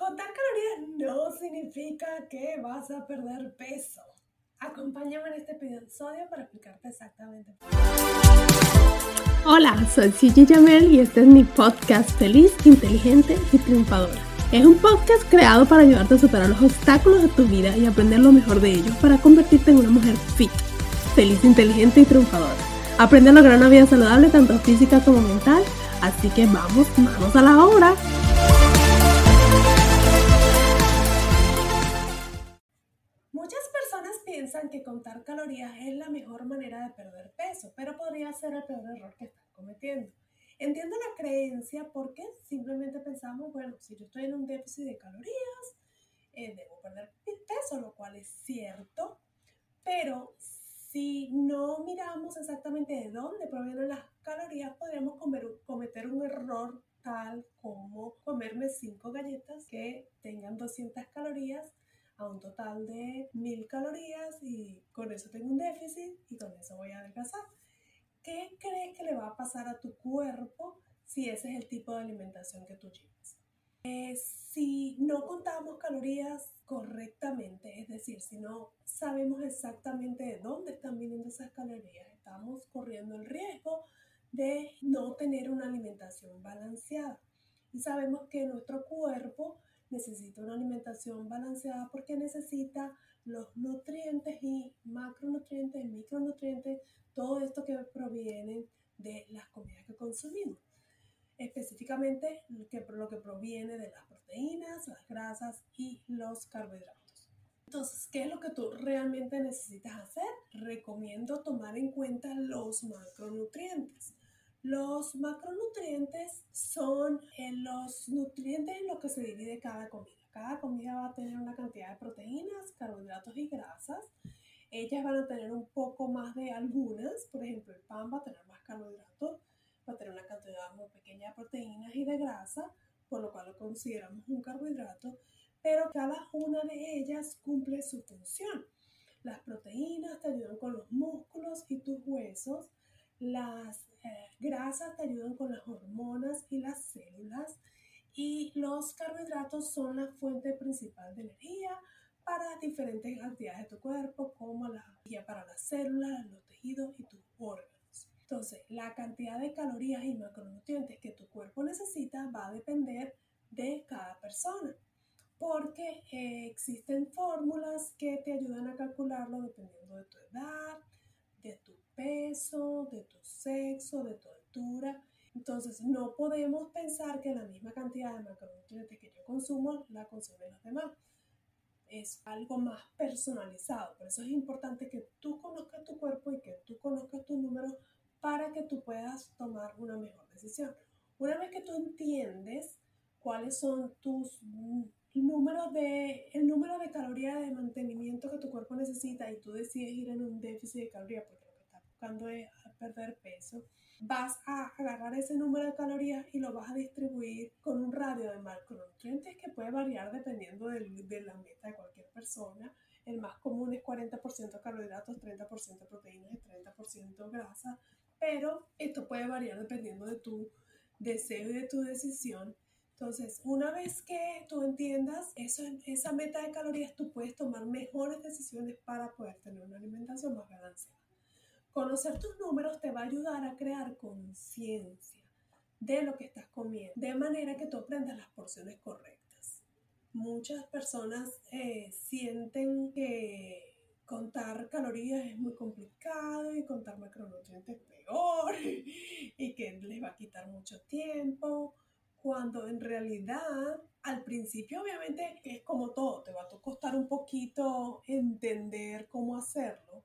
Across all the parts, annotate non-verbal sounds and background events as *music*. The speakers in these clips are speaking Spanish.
Contar calorías no significa que vas a perder peso. Acompáñame en este episodio para explicarte exactamente. Hola, soy Gigi Jamel y este es mi podcast Feliz, Inteligente y Triunfadora. Es un podcast creado para ayudarte a superar los obstáculos de tu vida y aprender lo mejor de ellos para convertirte en una mujer fit, feliz, inteligente y triunfadora. Aprende a lograr una vida saludable tanto física como mental, así que vamos, vamos a la obra. Contar calorías es la mejor manera de perder peso, pero podría ser el peor error que están cometiendo. Entiendo la creencia porque simplemente pensamos, bueno, si yo estoy en un déficit de calorías, eh, debo perder peso, lo cual es cierto, pero si no miramos exactamente de dónde provienen las calorías, podríamos comer, cometer un error tal como comerme 5 galletas que tengan 200 calorías a un total de mil calorías y con eso tengo un déficit y con eso voy a adelgazar. ¿Qué crees que le va a pasar a tu cuerpo si ese es el tipo de alimentación que tú llevas? Eh, si no contamos calorías correctamente, es decir, si no sabemos exactamente de dónde están viniendo esas calorías, estamos corriendo el riesgo de no tener una alimentación balanceada. Y sabemos que nuestro cuerpo necesita una alimentación balanceada porque necesita los nutrientes y macronutrientes, micronutrientes, todo esto que proviene de las comidas que consumimos. Específicamente lo que, lo que proviene de las proteínas, las grasas y los carbohidratos. Entonces, ¿qué es lo que tú realmente necesitas hacer? Recomiendo tomar en cuenta los macronutrientes. Los macronutrientes son eh, los nutrientes en los que se divide cada comida. Cada comida va a tener una cantidad de proteínas, carbohidratos y grasas. Ellas van a tener un poco más de algunas. Por ejemplo, el pan va a tener más carbohidratos, va a tener una cantidad muy pequeña de proteínas y de grasa, por lo cual lo consideramos un carbohidrato. Pero cada una de ellas cumple su función. Las proteínas te ayudan con los músculos y tus huesos. Las eh, grasas te ayudan con las hormonas y las células y los carbohidratos son la fuente principal de energía para diferentes actividades de tu cuerpo como la energía para las células, los tejidos y tus órganos. Entonces, la cantidad de calorías y macronutrientes que tu cuerpo necesita va a depender de cada persona porque eh, existen fórmulas que te ayudan a calcularlo dependiendo de tu edad, de tu peso, de tu sexo, de tu altura. Entonces, no podemos pensar que la misma cantidad de macronutrientes que yo consumo la consumen los demás. Es algo más personalizado. Por eso es importante que tú conozcas tu cuerpo y que tú conozcas tus números para que tú puedas tomar una mejor decisión. Una vez que tú entiendes cuáles son tus números de, calorías de mantenimiento que tu cuerpo necesita y tú decides ir en un déficit de calorías porque buscando perder peso, vas a agarrar ese número de calorías y lo vas a distribuir con un radio de macronutrientes que puede variar dependiendo de la meta de cualquier persona. El más común es 40% carbohidratos, 30% proteínas y 30% grasa, pero esto puede variar dependiendo de tu deseo y de tu decisión. Entonces, una vez que tú entiendas esa meta de calorías, tú puedes tomar mejores decisiones para poder tener una alimentación más balanceada. Conocer tus números te va a ayudar a crear conciencia de lo que estás comiendo, de manera que tú aprendas las porciones correctas. Muchas personas eh, sienten que contar calorías es muy complicado y contar macronutrientes es peor *laughs* y que les va a quitar mucho tiempo, cuando en realidad al principio obviamente es como todo, te va a costar un poquito entender cómo hacerlo,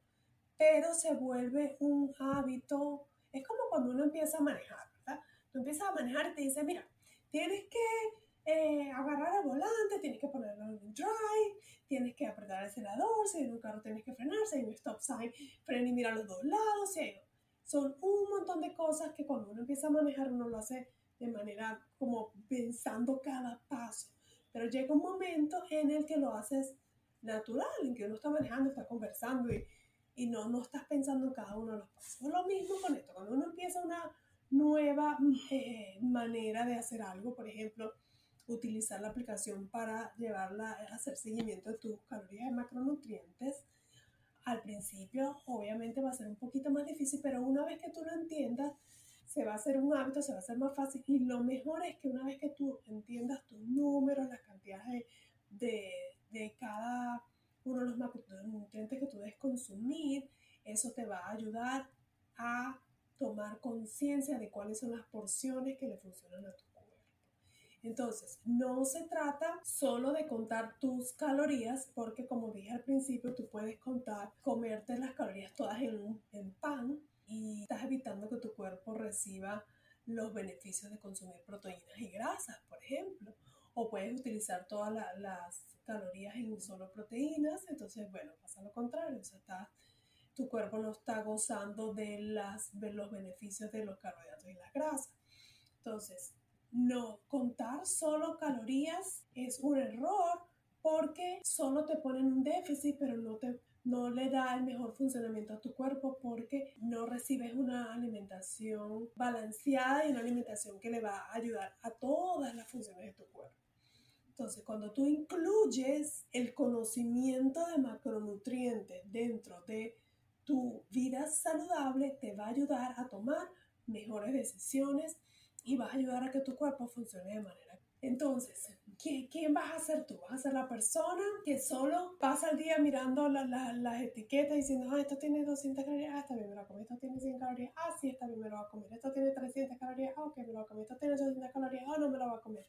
pero se vuelve un hábito. Es como cuando uno empieza a manejar, ¿verdad? Tú empiezas a manejar y te dice, mira, tienes que eh, agarrar el volante, tienes que ponerlo en drive, tienes que apretar el acelerador, si hay un carro tienes que frenar, si hay un stop sign, frena y mira a los dos lados, si hay... Son un montón de cosas que cuando uno empieza a manejar uno lo hace de manera como pensando cada paso. Pero llega un momento en el que lo haces natural, en que uno está manejando, está conversando y, y no, no estás pensando en cada uno de los pasos. Lo mismo con esto, cuando uno empieza una nueva eh, manera de hacer algo, por ejemplo, utilizar la aplicación para llevarla hacer seguimiento de tus calorías y macronutrientes, al principio obviamente va a ser un poquito más difícil, pero una vez que tú lo entiendas, se va a hacer un hábito, se va a hacer más fácil y lo mejor es que una vez que tú entiendas tus números, las cantidades de, de, cada uno de los macronutrientes que tú debes consumir, eso te va a ayudar a tomar conciencia de cuáles son las porciones que le funcionan a tu cuerpo. Entonces, no se trata solo de contar tus calorías, porque como dije al principio, tú puedes contar, comerte las calorías todas en, en pan evitando que tu cuerpo reciba los beneficios de consumir proteínas y grasas, por ejemplo. O puedes utilizar todas las calorías en solo proteínas, entonces, bueno, pasa lo contrario, o sea, está tu cuerpo no está gozando de, las, de los beneficios de los carbohidratos y las grasas. Entonces, no contar solo calorías es un error porque solo te ponen un déficit, pero no te no le da el mejor funcionamiento a tu cuerpo porque no recibes una alimentación balanceada y una alimentación que le va a ayudar a todas las funciones de tu cuerpo. Entonces, cuando tú incluyes el conocimiento de macronutrientes dentro de tu vida saludable te va a ayudar a tomar mejores decisiones y vas a ayudar a que tu cuerpo funcione de manera. Entonces, ¿quién vas a ser tú? ¿Vas a ser la persona que solo pasa el día mirando las etiquetas diciendo, ah, esto tiene 200 calorías, ah, está bien, me lo comer, esto tiene 100 calorías, ah, sí, está bien, me lo voy a comer, esto tiene 300 calorías, ah, ok, me lo voy a comer, esto tiene 800 calorías, ah, no me lo voy a comer.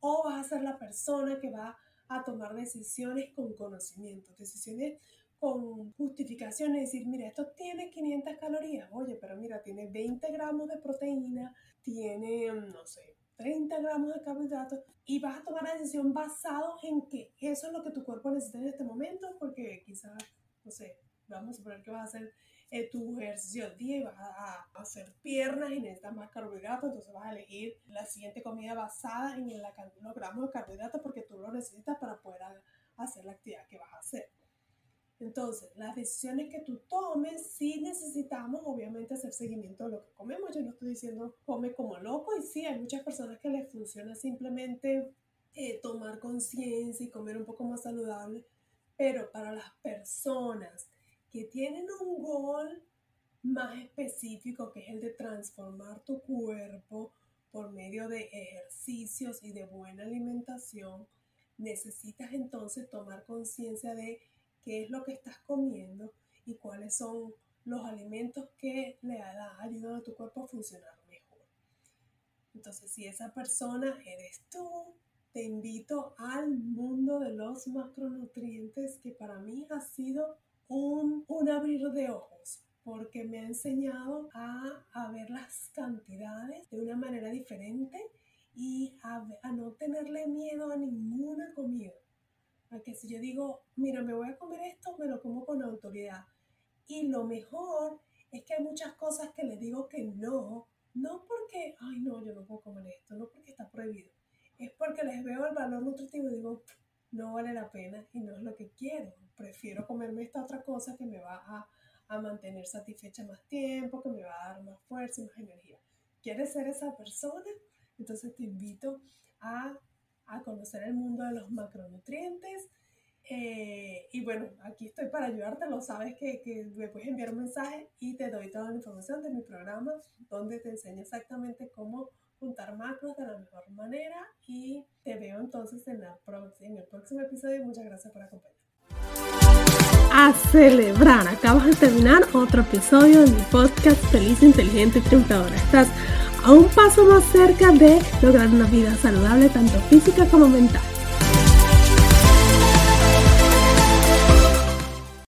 O vas a ser la persona que va a tomar decisiones con conocimiento, decisiones con justificaciones, decir, mira, esto tiene 500 calorías, oye, pero mira, tiene 20 gramos de proteína, tiene, no sé, 30 gramos de carbohidratos y vas a tomar la decisión basado en que eso es lo que tu cuerpo necesita en este momento, porque quizás, no sé, vamos a suponer que vas a hacer eh, tu ejercicio del día y vas a, hacer piernas y necesitas más carbohidratos, entonces vas a elegir la siguiente comida basada en la, los gramos de carbohidratos porque tú lo necesitas para poder hacer la actividad que vas a hacer. Entonces, las decisiones que tú tomes, sí necesitamos obviamente hacer seguimiento de lo que comemos. Yo no estoy diciendo come como loco y sí, hay muchas personas que les funciona simplemente eh, tomar conciencia y comer un poco más saludable, pero para las personas que tienen un gol más específico, que es el de transformar tu cuerpo por medio de ejercicios y de buena alimentación, necesitas entonces tomar conciencia de qué es lo que estás comiendo y cuáles son los alimentos que le ayudan a tu cuerpo a funcionar mejor. Entonces, si esa persona eres tú, te invito al mundo de los macronutrientes que para mí ha sido un, abrir de ojos porque me ha enseñado a, ver las cantidades de una manera diferente y a no tenerle miedo a ninguna comida que si yo digo, mira, me voy a comer esto, me lo como con autoridad. Y lo mejor es que hay muchas cosas que les digo que no, no porque, ay no, yo no puedo comer esto, no porque está prohibido, es porque les veo el valor nutritivo y digo, no vale la pena y no es lo que quiero. Prefiero comerme esta otra cosa que me va a, a mantener satisfecha más tiempo, que me va a dar más fuerza y más energía. ¿Quieres ser esa persona? Entonces te invito a a conocer el mundo de los macronutrientes. Eh, y bueno, aquí estoy para ayudarte, lo sabes que, que, me puedes enviar un mensaje y te doy toda la información de mi programa donde te enseño exactamente cómo juntar macros de la mejor manera y te veo entonces en, el próximo episodio. Muchas gracias por acompañarme. A celebrar, acabas de terminar otro episodio de mi podcast Feliz, Inteligente y Triunfadora. Estás a un paso más cerca de lograr una vida saludable tanto física como mental.